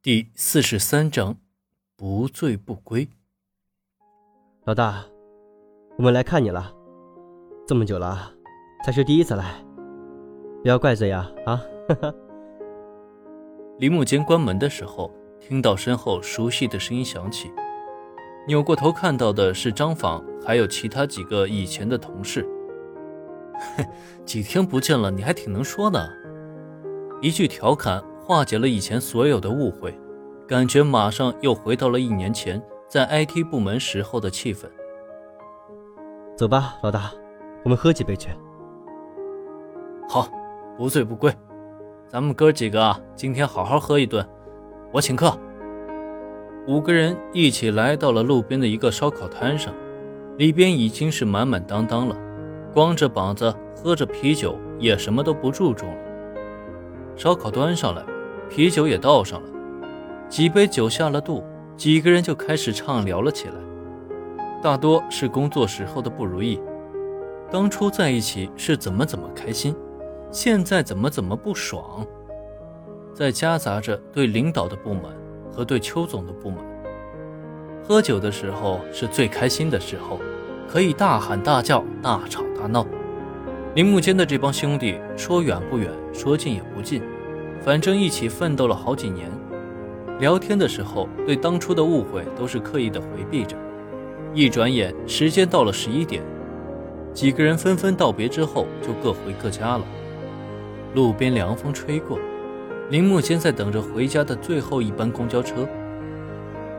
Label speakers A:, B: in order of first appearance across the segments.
A: 第四十三章，不醉不归。
B: 老大，我们来看你了，这么久了，才是第一次来，不要怪罪呀！啊，哈哈。
A: 林木间关门的时候，听到身后熟悉的声音响起，扭过头看到的是张访，还有其他几个以前的同事。哼，几天不见了，你还挺能说的，一句调侃。化解了以前所有的误会，感觉马上又回到了一年前在 IT 部门时候的气氛。
B: 走吧，老大，我们喝几杯去。
A: 好，不醉不归。咱们哥几个啊，今天好好喝一顿，我请客。五个人一起来到了路边的一个烧烤摊上，里边已经是满满当当了，光着膀子喝着啤酒也什么都不注重了。烧烤端上来。啤酒也倒上了，几杯酒下了肚，几个人就开始畅聊了起来。大多是工作时候的不如意，当初在一起是怎么怎么开心，现在怎么怎么不爽，再夹杂着对领导的不满和对邱总的不满。喝酒的时候是最开心的时候，可以大喊大叫、大吵大闹。铃木间的这帮兄弟，说远不远，说近也不近。反正一起奋斗了好几年，聊天的时候对当初的误会都是刻意的回避着。一转眼时间到了十一点，几个人纷纷道别之后就各回各家了。路边凉风吹过，林木间在等着回家的最后一班公交车。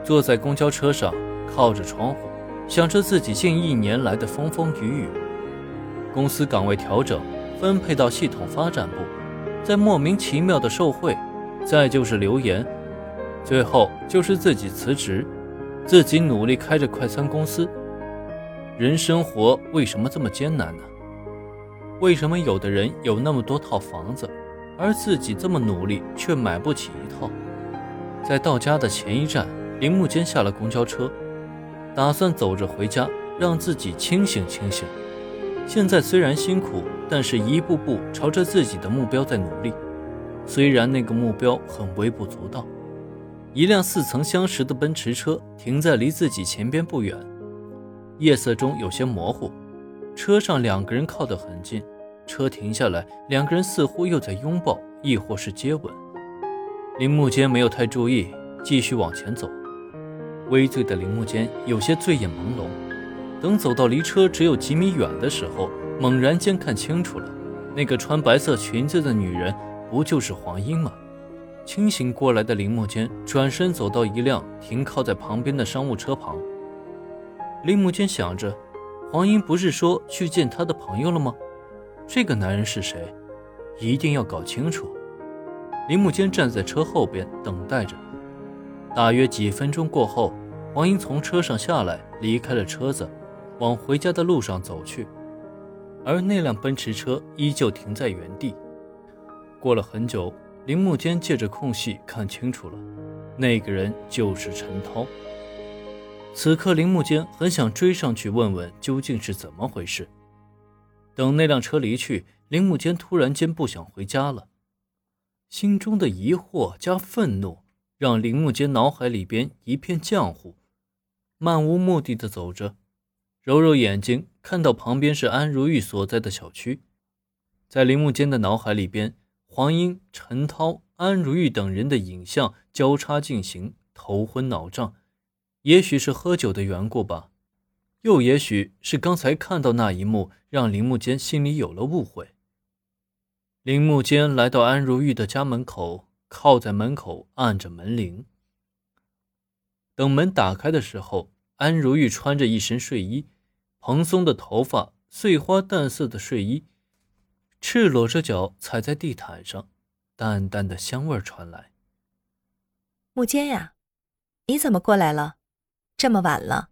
A: 坐在公交车上，靠着窗户，想着自己近一年来的风风雨雨。公司岗位调整，分配到系统发展部。在莫名其妙的受贿，再就是留言，最后就是自己辞职，自己努力开着快餐公司。人生活为什么这么艰难呢？为什么有的人有那么多套房子，而自己这么努力却买不起一套？在到家的前一站，铃木间下了公交车，打算走着回家，让自己清醒清醒。现在虽然辛苦，但是一步步朝着自己的目标在努力。虽然那个目标很微不足道，一辆似曾相识的奔驰车停在离自己前边不远，夜色中有些模糊。车上两个人靠得很近，车停下来，两个人似乎又在拥抱，亦或是接吻。铃木间没有太注意，继续往前走。微醉的铃木间有些醉眼朦胧。等走到离车只有几米远的时候，猛然间看清楚了，那个穿白色裙子的女人不就是黄英吗？清醒过来的林木间转身走到一辆停靠在旁边的商务车旁。林木间想着，黄英不是说去见他的朋友了吗？这个男人是谁？一定要搞清楚。林木间站在车后边等待着。大约几分钟过后，黄英从车上下来，离开了车子。往回家的路上走去，而那辆奔驰车依旧停在原地。过了很久，铃木间借着空隙看清楚了，那个人就是陈涛。此刻，铃木间很想追上去问问究竟是怎么回事。等那辆车离去，铃木间突然间不想回家了，心中的疑惑加愤怒让铃木间脑海里边一片浆糊，漫无目的的走着。揉揉眼睛，看到旁边是安如玉所在的小区，在铃木间的脑海里边，黄英、陈涛、安如玉等人的影像交叉进行，头昏脑胀。也许是喝酒的缘故吧，又也许是刚才看到那一幕，让铃木间心里有了误会。铃木间来到安如玉的家门口，靠在门口按着门铃，等门打开的时候，安如玉穿着一身睡衣。蓬松的头发，碎花淡色的睡衣，赤裸着脚踩在地毯上，淡淡的香味传来。
C: 木间呀，你怎么过来了？这么晚了。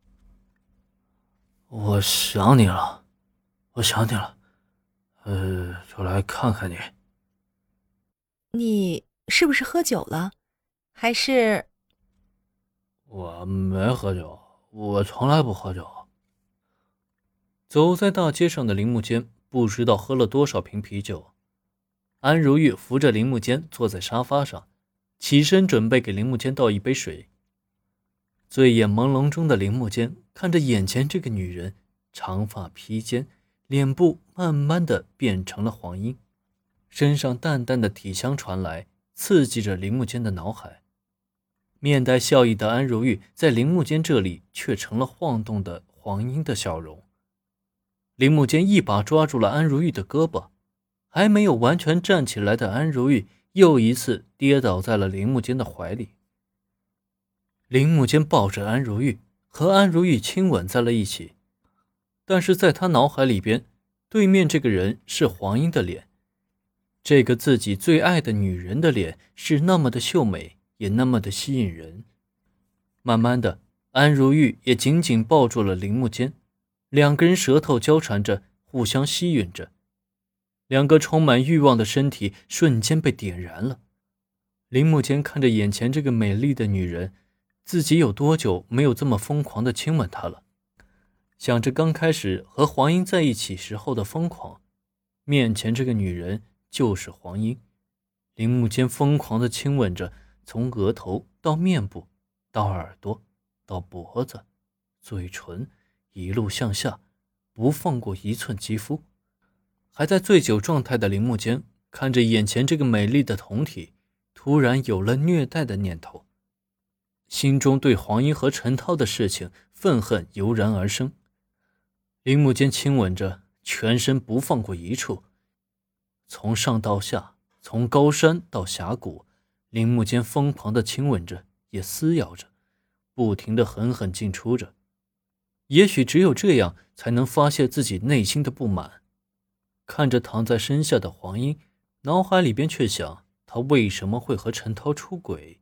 A: 我想你了，我想你了，呃，就来看看你。
C: 你是不是喝酒了？还是？
A: 我没喝酒，我从来不喝酒。走在大街上的铃木间不知道喝了多少瓶啤酒。安如玉扶着铃木间坐在沙发上，起身准备给铃木间倒一杯水。醉眼朦胧中的铃木间看着眼前这个女人，长发披肩，脸部慢慢的变成了黄莺，身上淡淡的体香传来，刺激着铃木间的脑海。面带笑意的安如玉在铃木间这里却成了晃动的黄莺的笑容。铃木间一把抓住了安如玉的胳膊，还没有完全站起来的安如玉又一次跌倒在了铃木间的怀里。铃木间抱着安如玉，和安如玉亲吻在了一起，但是在他脑海里边，对面这个人是黄莺的脸，这个自己最爱的女人的脸是那么的秀美，也那么的吸引人。慢慢的，安如玉也紧紧抱住了铃木间。两个人舌头交缠着，互相吸吮着，两个充满欲望的身体瞬间被点燃了。林木间看着眼前这个美丽的女人，自己有多久没有这么疯狂的亲吻她了？想着刚开始和黄英在一起时候的疯狂，面前这个女人就是黄英。林木间疯狂的亲吻着，从额头到面部，到耳朵，到脖子，嘴唇。一路向下，不放过一寸肌肤。还在醉酒状态的铃木间看着眼前这个美丽的酮体，突然有了虐待的念头，心中对黄英和陈涛的事情愤恨油然而生。铃木间亲吻着，全身不放过一处，从上到下，从高山到峡谷，铃木间疯狂的亲吻着，也撕咬着，不停的狠狠进出着。也许只有这样，才能发泄自己内心的不满。看着躺在身下的黄英，脑海里边却想：他为什么会和陈涛出轨？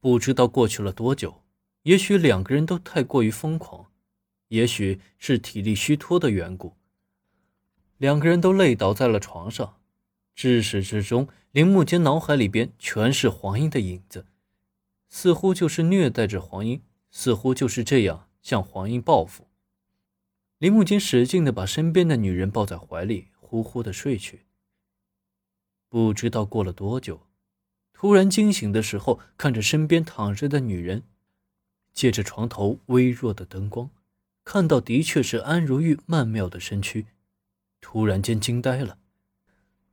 A: 不知道过去了多久，也许两个人都太过于疯狂，也许是体力虚脱的缘故，两个人都累倒在了床上。至始至终，铃木间脑海里边全是黄英的影子，似乎就是虐待着黄英，似乎就是这样。向黄英报复，林木金使劲的把身边的女人抱在怀里，呼呼的睡去。不知道过了多久，突然惊醒的时候，看着身边躺着的女人，借着床头微弱的灯光，看到的确是安如玉曼妙的身躯，突然间惊呆了。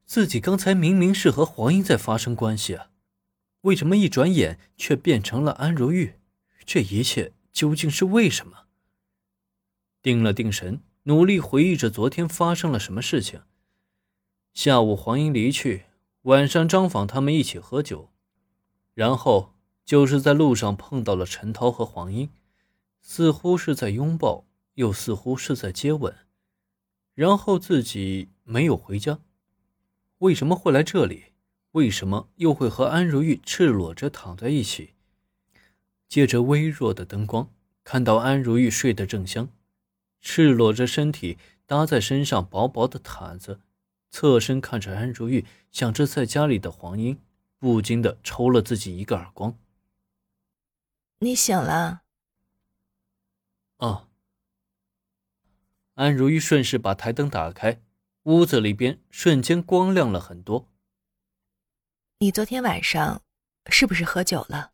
A: 自己刚才明明是和黄英在发生关系啊，为什么一转眼却变成了安如玉？这一切。究竟是为什么？定了定神，努力回忆着昨天发生了什么事情。下午黄英离去，晚上张访他们一起喝酒，然后就是在路上碰到了陈涛和黄英，似乎是在拥抱，又似乎是在接吻。然后自己没有回家，为什么会来这里？为什么又会和安如玉赤裸着躺在一起？借着微弱的灯光，看到安如玉睡得正香，赤裸着身体搭在身上薄薄的毯子，侧身看着安如玉，想着在家里的黄英，不禁的抽了自己一个耳光。
C: 你醒了？
A: 啊。安如玉顺势把台灯打开，屋子里边瞬间光亮了很多。
C: 你昨天晚上是不是喝酒了？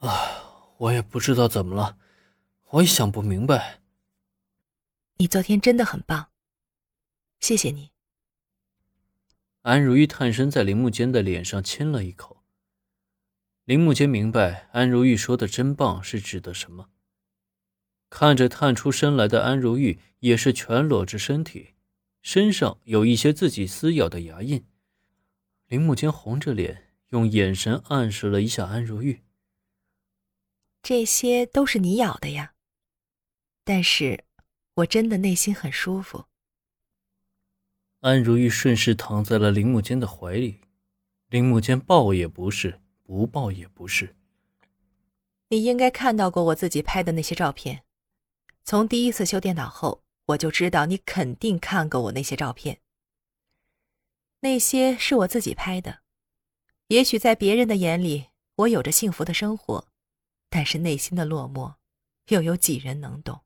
A: 啊，我也不知道怎么了，我也想不明白。
C: 你昨天真的很棒，谢谢你。
A: 安如玉探身在林木间的脸上亲了一口。林木间明白安如玉说的“真棒”是指的什么。看着探出身来的安如玉，也是全裸着身体，身上有一些自己撕咬的牙印。林木间红着脸，用眼神暗示了一下安如玉。
C: 这些都是你咬的呀，但是我真的内心很舒服。
A: 安如玉顺势躺在了林木间的怀里，林木间抱也不是，不抱也不是。
C: 你应该看到过我自己拍的那些照片，从第一次修电脑后，我就知道你肯定看过我那些照片。那些是我自己拍的，也许在别人的眼里，我有着幸福的生活。但是内心的落寞，又有几人能懂？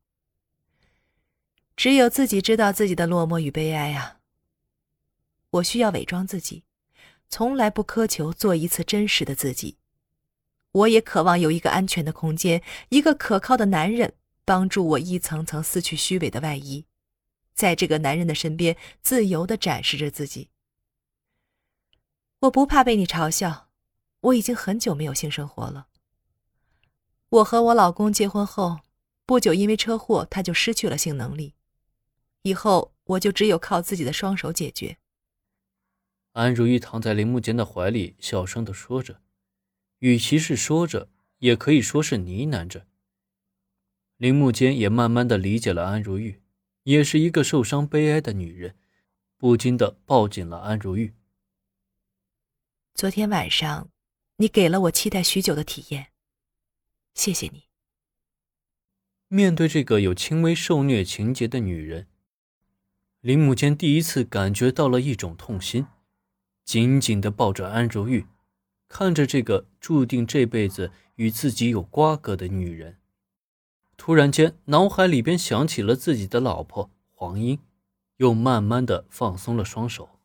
C: 只有自己知道自己的落寞与悲哀啊！我需要伪装自己，从来不苛求做一次真实的自己。我也渴望有一个安全的空间，一个可靠的男人帮助我一层层撕去虚伪的外衣，在这个男人的身边自由的展示着自己。我不怕被你嘲笑，我已经很久没有性生活了。我和我老公结婚后不久，因为车祸他就失去了性能力，以后我就只有靠自己的双手解决。
A: 安如玉躺在林木间的怀里，小声的说着，与其是说着，也可以说是呢喃着。林木间也慢慢的理解了安如玉，也是一个受伤悲哀的女人，不禁的抱紧了安如玉。
C: 昨天晚上，你给了我期待许久的体验，谢谢你。
A: 面对这个有轻微受虐情节的女人，林木间第一次感觉到了一种痛心，紧紧的抱着安如玉，看着这个注定这辈子与自己有瓜葛的女人，突然间脑海里边想起了自己的老婆黄英，又慢慢的放松了双手。